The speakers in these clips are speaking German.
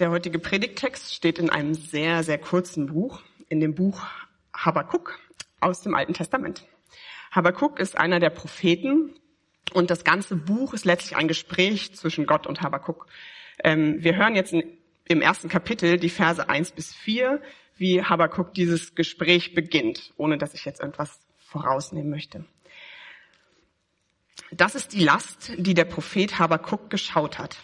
Der heutige Predigttext steht in einem sehr, sehr kurzen Buch, in dem Buch Habakkuk aus dem Alten Testament. Habakkuk ist einer der Propheten und das ganze Buch ist letztlich ein Gespräch zwischen Gott und Habakkuk. Ähm, wir hören jetzt im ersten Kapitel die Verse eins bis vier, wie Habakkuk dieses Gespräch beginnt, ohne dass ich jetzt irgendwas vorausnehmen möchte. Das ist die Last, die der Prophet Habakkuk geschaut hat.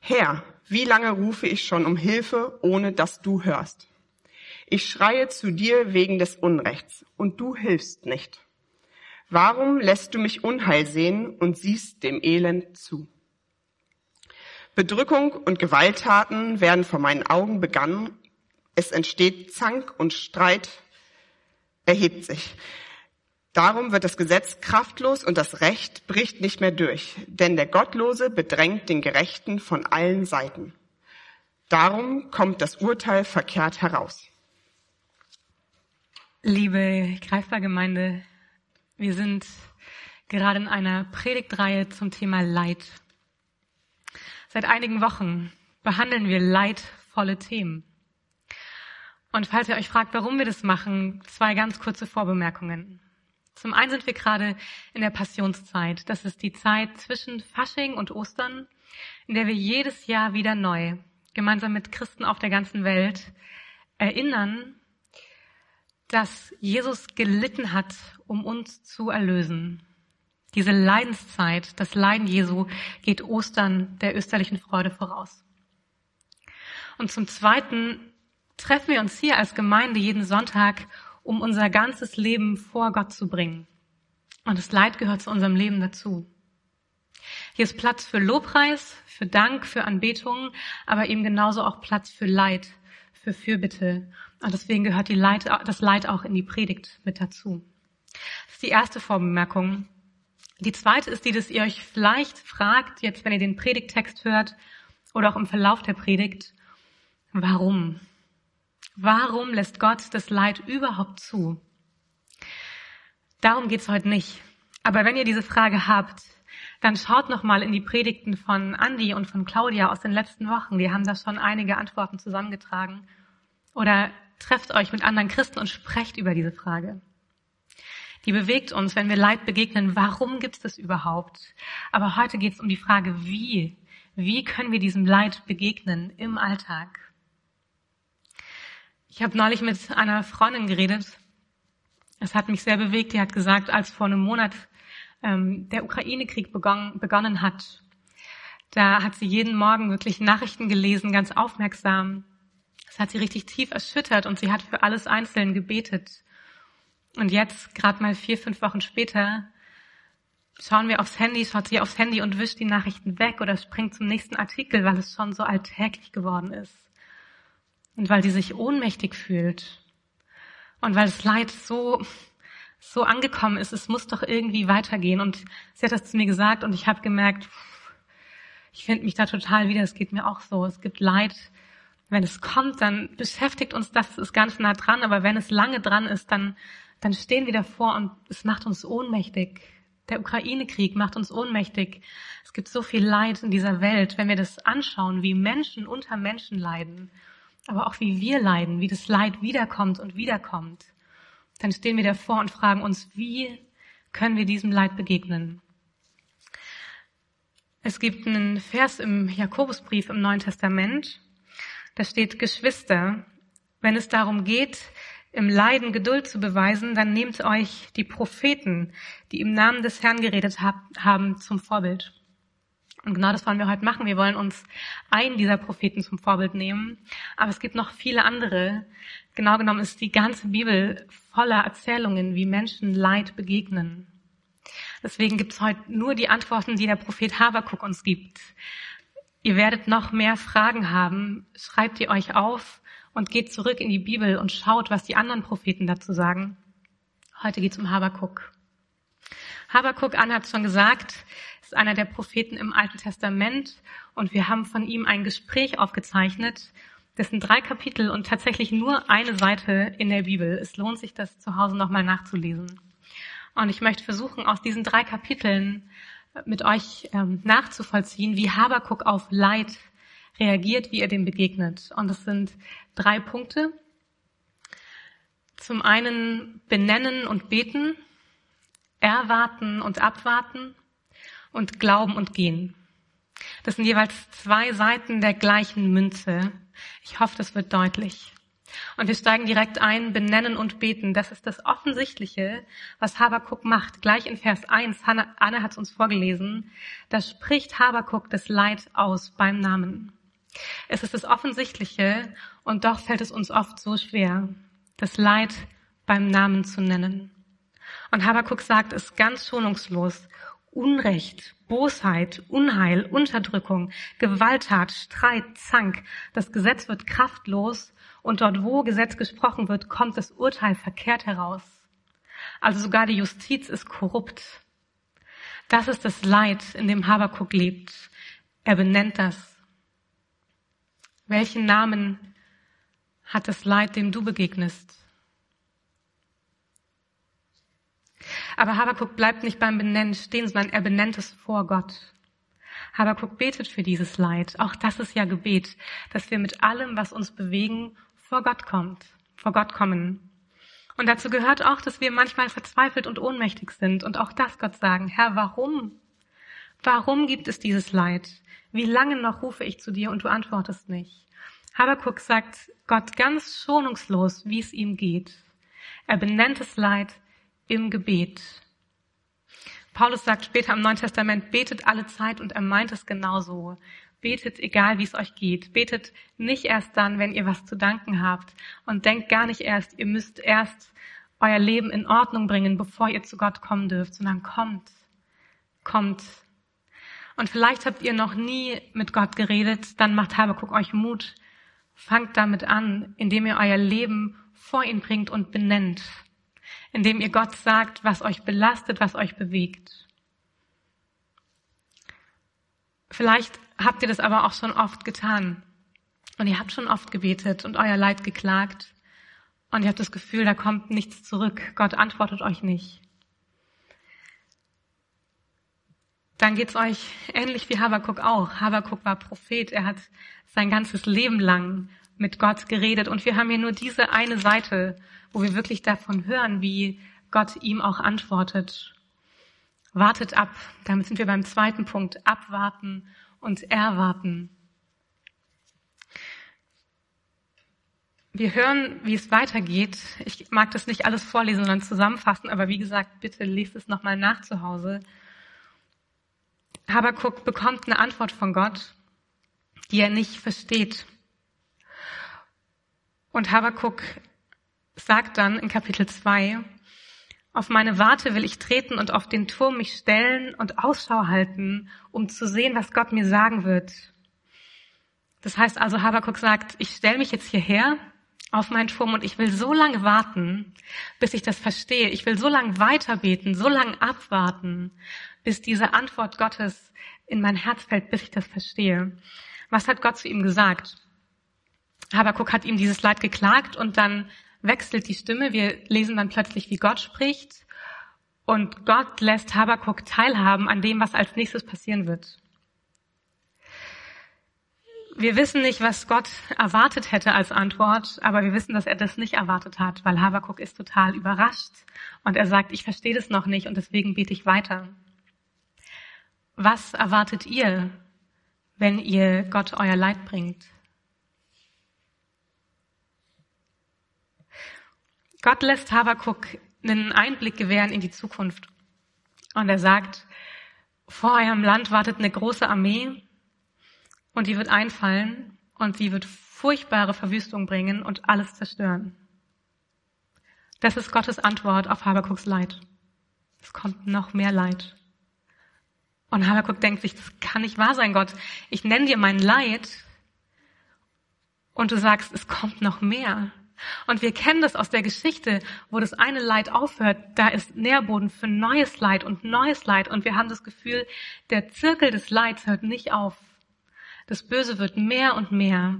Herr, wie lange rufe ich schon um Hilfe, ohne dass du hörst? Ich schreie zu dir wegen des Unrechts, und du hilfst nicht. Warum lässt du mich Unheil sehen und siehst dem Elend zu? Bedrückung und Gewalttaten werden vor meinen Augen begangen. Es entsteht Zank und Streit erhebt sich. Darum wird das Gesetz kraftlos und das Recht bricht nicht mehr durch, denn der Gottlose bedrängt den Gerechten von allen Seiten. Darum kommt das Urteil verkehrt heraus. Liebe Greifbar-Gemeinde, wir sind gerade in einer Predigtreihe zum Thema Leid. Seit einigen Wochen behandeln wir leidvolle Themen. Und falls ihr euch fragt, warum wir das machen, zwei ganz kurze Vorbemerkungen. Zum einen sind wir gerade in der Passionszeit. Das ist die Zeit zwischen Fasching und Ostern, in der wir jedes Jahr wieder neu, gemeinsam mit Christen auf der ganzen Welt, erinnern, dass Jesus gelitten hat, um uns zu erlösen. Diese Leidenszeit, das Leiden Jesu geht Ostern der österlichen Freude voraus. Und zum Zweiten treffen wir uns hier als Gemeinde jeden Sonntag, um unser ganzes Leben vor Gott zu bringen. Und das Leid gehört zu unserem Leben dazu. Hier ist Platz für Lobpreis, für Dank, für Anbetung, aber eben genauso auch Platz für Leid, für Fürbitte. Und deswegen gehört die Leid, das Leid auch in die Predigt mit dazu. Das ist die erste Vorbemerkung. Die zweite ist die, dass ihr euch vielleicht fragt, jetzt wenn ihr den Predigttext hört oder auch im Verlauf der Predigt, warum? Warum lässt Gott das Leid überhaupt zu? Darum geht's heute nicht. Aber wenn ihr diese Frage habt, dann schaut noch mal in die Predigten von Andy und von Claudia aus den letzten Wochen. Die haben da schon einige Antworten zusammengetragen. Oder trefft euch mit anderen Christen und sprecht über diese Frage. Die bewegt uns, wenn wir Leid begegnen. Warum gibt's das überhaupt? Aber heute geht's um die Frage, wie? Wie können wir diesem Leid begegnen im Alltag? Ich habe neulich mit einer Freundin geredet. Es hat mich sehr bewegt. Die hat gesagt, als vor einem Monat ähm, der Ukraine-Krieg begonnen, begonnen hat, da hat sie jeden Morgen wirklich Nachrichten gelesen, ganz aufmerksam. Das hat sie richtig tief erschüttert und sie hat für alles einzeln gebetet. Und jetzt, gerade mal vier, fünf Wochen später, schauen wir aufs Handy, schaut sie aufs Handy und wischt die Nachrichten weg oder springt zum nächsten Artikel, weil es schon so alltäglich geworden ist. Und weil sie sich ohnmächtig fühlt. Und weil das Leid so, so angekommen ist, es muss doch irgendwie weitergehen. Und sie hat das zu mir gesagt und ich habe gemerkt, ich finde mich da total wieder, es geht mir auch so. Es gibt Leid, wenn es kommt, dann beschäftigt uns das, ist ganz nah dran, aber wenn es lange dran ist, dann, dann stehen wir davor und es macht uns ohnmächtig. Der Ukraine-Krieg macht uns ohnmächtig. Es gibt so viel Leid in dieser Welt, wenn wir das anschauen, wie Menschen unter Menschen leiden aber auch wie wir leiden, wie das Leid wiederkommt und wiederkommt, dann stehen wir davor und fragen uns, wie können wir diesem Leid begegnen? Es gibt einen Vers im Jakobusbrief im Neuen Testament, da steht, Geschwister, wenn es darum geht, im Leiden Geduld zu beweisen, dann nehmt euch die Propheten, die im Namen des Herrn geredet haben, zum Vorbild. Und genau das wollen wir heute machen. Wir wollen uns einen dieser Propheten zum Vorbild nehmen. Aber es gibt noch viele andere. Genau genommen ist die ganze Bibel voller Erzählungen, wie Menschen Leid begegnen. Deswegen gibt es heute nur die Antworten, die der Prophet Habakuk uns gibt. Ihr werdet noch mehr Fragen haben. Schreibt die euch auf und geht zurück in die Bibel und schaut, was die anderen Propheten dazu sagen. Heute geht es um Habakuk. Habakuk an hat schon gesagt, ist einer der Propheten im Alten Testament und wir haben von ihm ein Gespräch aufgezeichnet. Das sind drei Kapitel und tatsächlich nur eine Seite in der Bibel. Es lohnt sich, das zu Hause nochmal nachzulesen. Und ich möchte versuchen, aus diesen drei Kapiteln mit euch ähm, nachzuvollziehen, wie Habakuk auf Leid reagiert, wie ihr dem begegnet. Und es sind drei Punkte. Zum einen benennen und beten, erwarten und abwarten und glauben und gehen. Das sind jeweils zwei Seiten der gleichen Münze. Ich hoffe, das wird deutlich. Und wir steigen direkt ein, benennen und beten. Das ist das Offensichtliche, was Habakuk macht. Gleich in Vers 1, Anne, Anne hat es uns vorgelesen, da spricht Habakuk das Leid aus beim Namen. Es ist das Offensichtliche und doch fällt es uns oft so schwer, das Leid beim Namen zu nennen. Und Habakuk sagt es ganz schonungslos. Unrecht, Bosheit, Unheil, Unterdrückung, Gewalttat, Streit, Zank. Das Gesetz wird kraftlos und dort, wo Gesetz gesprochen wird, kommt das Urteil verkehrt heraus. Also sogar die Justiz ist korrupt. Das ist das Leid, in dem Habakuk lebt. Er benennt das. Welchen Namen hat das Leid, dem du begegnest? Aber Habakuk bleibt nicht beim Benennen stehen, sondern er benennt es vor Gott. Habakuk betet für dieses Leid. Auch das ist ja Gebet, dass wir mit allem, was uns bewegen, vor Gott kommt, vor Gott kommen. Und dazu gehört auch, dass wir manchmal verzweifelt und ohnmächtig sind und auch das Gott sagen, Herr, warum? Warum gibt es dieses Leid? Wie lange noch rufe ich zu dir und du antwortest nicht? Habakuk sagt Gott ganz schonungslos, wie es ihm geht. Er benennt das Leid im Gebet. Paulus sagt später im Neuen Testament, betet alle Zeit und er meint es genauso. Betet, egal wie es euch geht. Betet nicht erst dann, wenn ihr was zu danken habt. Und denkt gar nicht erst, ihr müsst erst euer Leben in Ordnung bringen, bevor ihr zu Gott kommen dürft, sondern kommt. Kommt. Und vielleicht habt ihr noch nie mit Gott geredet, dann macht Habakuk euch Mut. Fangt damit an, indem ihr euer Leben vor ihn bringt und benennt. Indem ihr Gott sagt, was euch belastet, was euch bewegt. Vielleicht habt ihr das aber auch schon oft getan. Und ihr habt schon oft gebetet und euer Leid geklagt. Und ihr habt das Gefühl, da kommt nichts zurück. Gott antwortet euch nicht. Dann geht's euch ähnlich wie Habakuk auch. Habakuk war Prophet. Er hat sein ganzes Leben lang mit Gott geredet. Und wir haben hier nur diese eine Seite, wo wir wirklich davon hören, wie Gott ihm auch antwortet. Wartet ab. Damit sind wir beim zweiten Punkt. Abwarten und erwarten. Wir hören, wie es weitergeht. Ich mag das nicht alles vorlesen, sondern zusammenfassen, aber wie gesagt, bitte lest es nochmal nach zu Hause. Habakuk bekommt eine Antwort von Gott, die er nicht versteht. Und Habakuk sagt dann in Kapitel 2, auf meine Warte will ich treten und auf den Turm mich stellen und Ausschau halten, um zu sehen, was Gott mir sagen wird. Das heißt also, Habakuk sagt, ich stelle mich jetzt hierher auf meinen Turm und ich will so lange warten, bis ich das verstehe. Ich will so lange weiterbeten, so lange abwarten, bis diese Antwort Gottes in mein Herz fällt, bis ich das verstehe. Was hat Gott zu ihm gesagt? Habakuk hat ihm dieses Leid geklagt und dann wechselt die Stimme. Wir lesen dann plötzlich, wie Gott spricht. Und Gott lässt Habakuk teilhaben an dem, was als nächstes passieren wird. Wir wissen nicht, was Gott erwartet hätte als Antwort, aber wir wissen, dass er das nicht erwartet hat, weil Habakuk ist total überrascht und er sagt, ich verstehe das noch nicht und deswegen bete ich weiter. Was erwartet ihr, wenn ihr Gott euer Leid bringt? Gott lässt Habakuk einen Einblick gewähren in die Zukunft. Und er sagt, vor eurem Land wartet eine große Armee und die wird einfallen und sie wird furchtbare Verwüstung bringen und alles zerstören. Das ist Gottes Antwort auf Habakuks Leid. Es kommt noch mehr Leid. Und Habakuk denkt sich, das kann nicht wahr sein, Gott. Ich nenne dir mein Leid und du sagst, es kommt noch mehr. Und wir kennen das aus der Geschichte, wo das eine Leid aufhört, da ist Nährboden für neues Leid und neues Leid. Und wir haben das Gefühl, der Zirkel des Leids hört nicht auf. Das Böse wird mehr und mehr.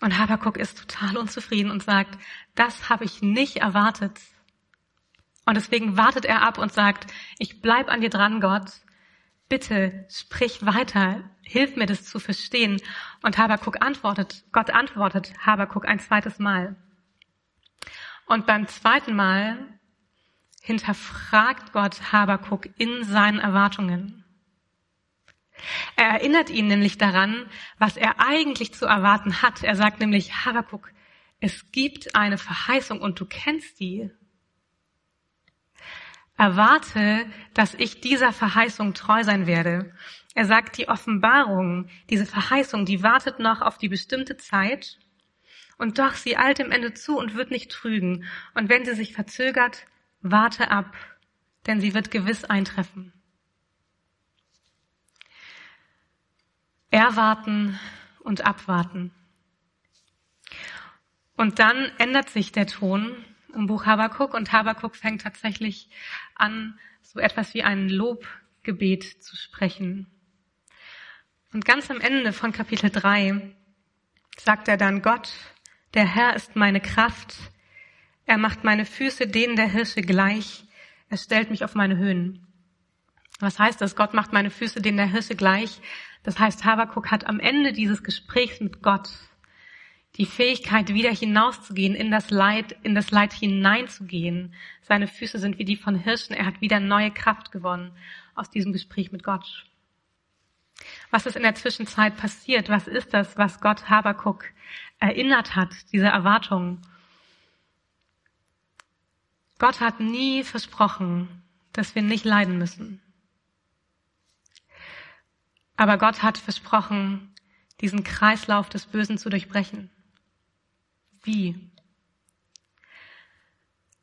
Und Habakuk ist total unzufrieden und sagt, das habe ich nicht erwartet. Und deswegen wartet er ab und sagt, ich bleib an dir dran, Gott. Bitte sprich weiter, hilf mir das zu verstehen. Und Habakuk antwortet, Gott antwortet Habakuk ein zweites Mal. Und beim zweiten Mal hinterfragt Gott Habakuk in seinen Erwartungen. Er erinnert ihn nämlich daran, was er eigentlich zu erwarten hat. Er sagt nämlich, Habakuk, es gibt eine Verheißung und du kennst die. Erwarte, dass ich dieser Verheißung treu sein werde. Er sagt, die Offenbarung, diese Verheißung, die wartet noch auf die bestimmte Zeit und doch sie eilt im Ende zu und wird nicht trügen. Und wenn sie sich verzögert, warte ab, denn sie wird gewiss eintreffen. Erwarten und abwarten. Und dann ändert sich der Ton im Buch Habakuk und Habakuk fängt tatsächlich an, so etwas wie ein Lobgebet zu sprechen. Und ganz am Ende von Kapitel 3 sagt er dann, Gott, der Herr ist meine Kraft, er macht meine Füße denen der Hirsche gleich, er stellt mich auf meine Höhen. Was heißt das? Gott macht meine Füße denen der Hirsche gleich. Das heißt, Habakuk hat am Ende dieses Gesprächs mit Gott die Fähigkeit, wieder hinauszugehen, in das Leid, in das Leid hineinzugehen. Seine Füße sind wie die von Hirschen. Er hat wieder neue Kraft gewonnen aus diesem Gespräch mit Gott. Was ist in der Zwischenzeit passiert? Was ist das, was Gott Habakuk erinnert hat, diese Erwartungen? Gott hat nie versprochen, dass wir nicht leiden müssen. Aber Gott hat versprochen, diesen Kreislauf des Bösen zu durchbrechen. Wie?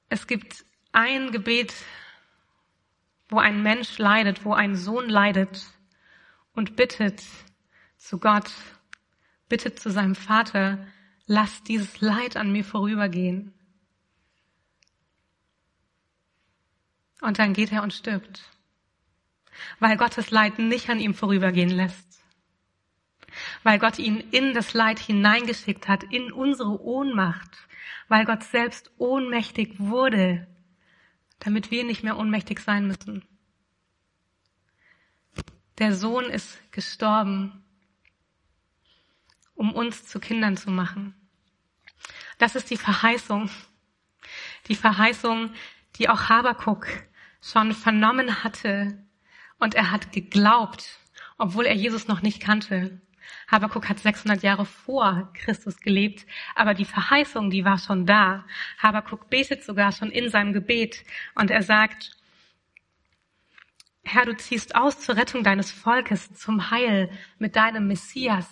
Es gibt ein Gebet, wo ein Mensch leidet, wo ein Sohn leidet und bittet zu Gott, bittet zu seinem Vater, lass dieses Leid an mir vorübergehen. Und dann geht er und stirbt, weil Gottes Leid nicht an ihm vorübergehen lässt weil Gott ihn in das Leid hineingeschickt hat, in unsere Ohnmacht, weil Gott selbst ohnmächtig wurde, damit wir nicht mehr ohnmächtig sein müssen. Der Sohn ist gestorben, um uns zu Kindern zu machen. Das ist die Verheißung. Die Verheißung, die auch Habakuk schon vernommen hatte. Und er hat geglaubt, obwohl er Jesus noch nicht kannte. Habakuk hat 600 Jahre vor Christus gelebt, aber die Verheißung, die war schon da. Habakuk betet sogar schon in seinem Gebet und er sagt, Herr, du ziehst aus zur Rettung deines Volkes, zum Heil mit deinem Messias.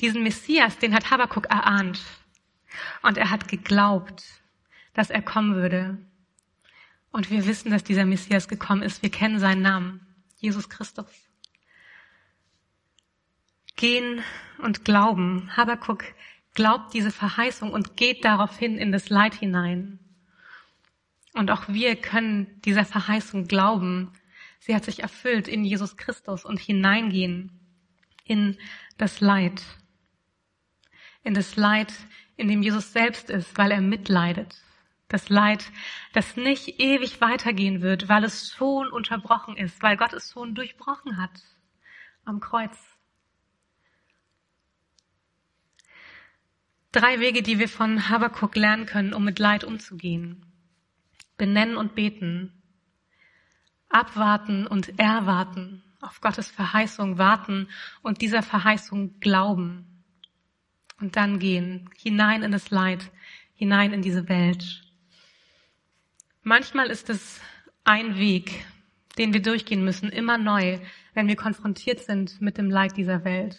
Diesen Messias, den hat Habakuk erahnt. Und er hat geglaubt, dass er kommen würde. Und wir wissen, dass dieser Messias gekommen ist. Wir kennen seinen Namen. Jesus Christus gehen und glauben. Habakuk glaubt diese Verheißung und geht daraufhin in das Leid hinein. Und auch wir können dieser Verheißung glauben. Sie hat sich erfüllt in Jesus Christus und hineingehen in das Leid. In das Leid, in dem Jesus selbst ist, weil er mitleidet. Das Leid, das nicht ewig weitergehen wird, weil es schon unterbrochen ist, weil Gott es schon durchbrochen hat am Kreuz. Drei Wege, die wir von Habakkuk lernen können, um mit Leid umzugehen. Benennen und beten. Abwarten und erwarten. Auf Gottes Verheißung warten und dieser Verheißung glauben. Und dann gehen. Hinein in das Leid. Hinein in diese Welt. Manchmal ist es ein Weg, den wir durchgehen müssen, immer neu, wenn wir konfrontiert sind mit dem Leid dieser Welt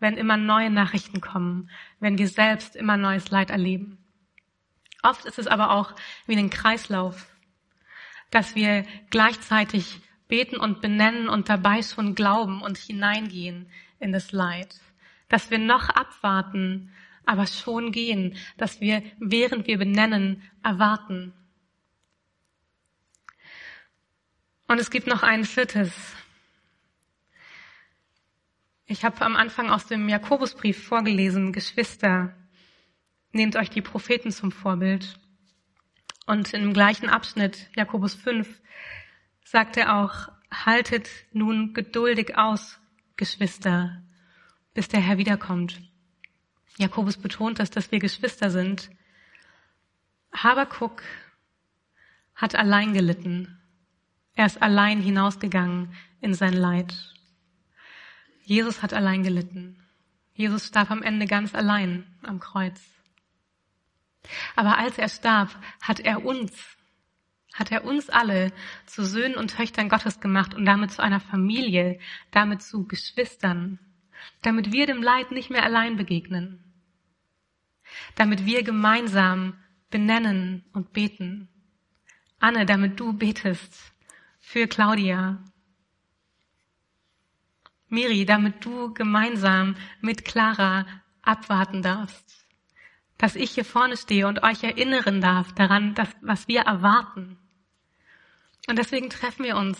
wenn immer neue Nachrichten kommen, wenn wir selbst immer neues Leid erleben. Oft ist es aber auch wie ein Kreislauf, dass wir gleichzeitig beten und benennen und dabei schon glauben und hineingehen in das Leid. Dass wir noch abwarten, aber schon gehen, dass wir, während wir benennen, erwarten. Und es gibt noch ein viertes, ich habe am Anfang aus dem Jakobusbrief vorgelesen, Geschwister, nehmt euch die Propheten zum Vorbild. Und im gleichen Abschnitt, Jakobus 5, sagt er auch, haltet nun geduldig aus, Geschwister, bis der Herr wiederkommt. Jakobus betont das, dass wir Geschwister sind. Habakuk hat allein gelitten. Er ist allein hinausgegangen in sein Leid. Jesus hat allein gelitten. Jesus starb am Ende ganz allein am Kreuz. Aber als er starb, hat er uns, hat er uns alle zu Söhnen und Töchtern Gottes gemacht und damit zu einer Familie, damit zu Geschwistern, damit wir dem Leid nicht mehr allein begegnen, damit wir gemeinsam benennen und beten. Anne, damit du betest für Claudia. Miri, damit du gemeinsam mit Clara abwarten darfst. Dass ich hier vorne stehe und euch erinnern darf daran, dass, was wir erwarten. Und deswegen treffen wir uns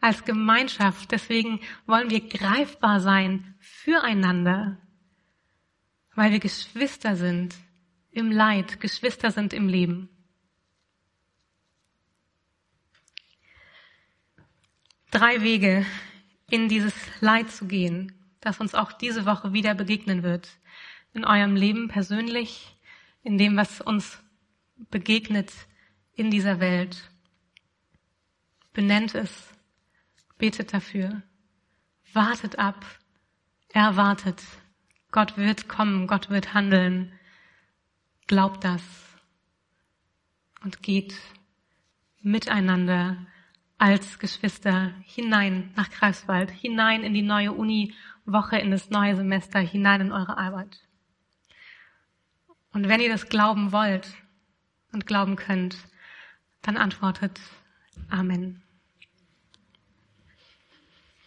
als Gemeinschaft. Deswegen wollen wir greifbar sein füreinander. Weil wir Geschwister sind im Leid, Geschwister sind im Leben. Drei Wege, in dieses Leid zu gehen, das uns auch diese Woche wieder begegnen wird. In eurem Leben persönlich, in dem, was uns begegnet in dieser Welt. Benennt es, betet dafür, wartet ab, erwartet. Gott wird kommen, Gott wird handeln. Glaubt das und geht miteinander als Geschwister hinein nach Greifswald, hinein in die neue Uni-Woche, in das neue Semester, hinein in eure Arbeit. Und wenn ihr das glauben wollt und glauben könnt, dann antwortet Amen.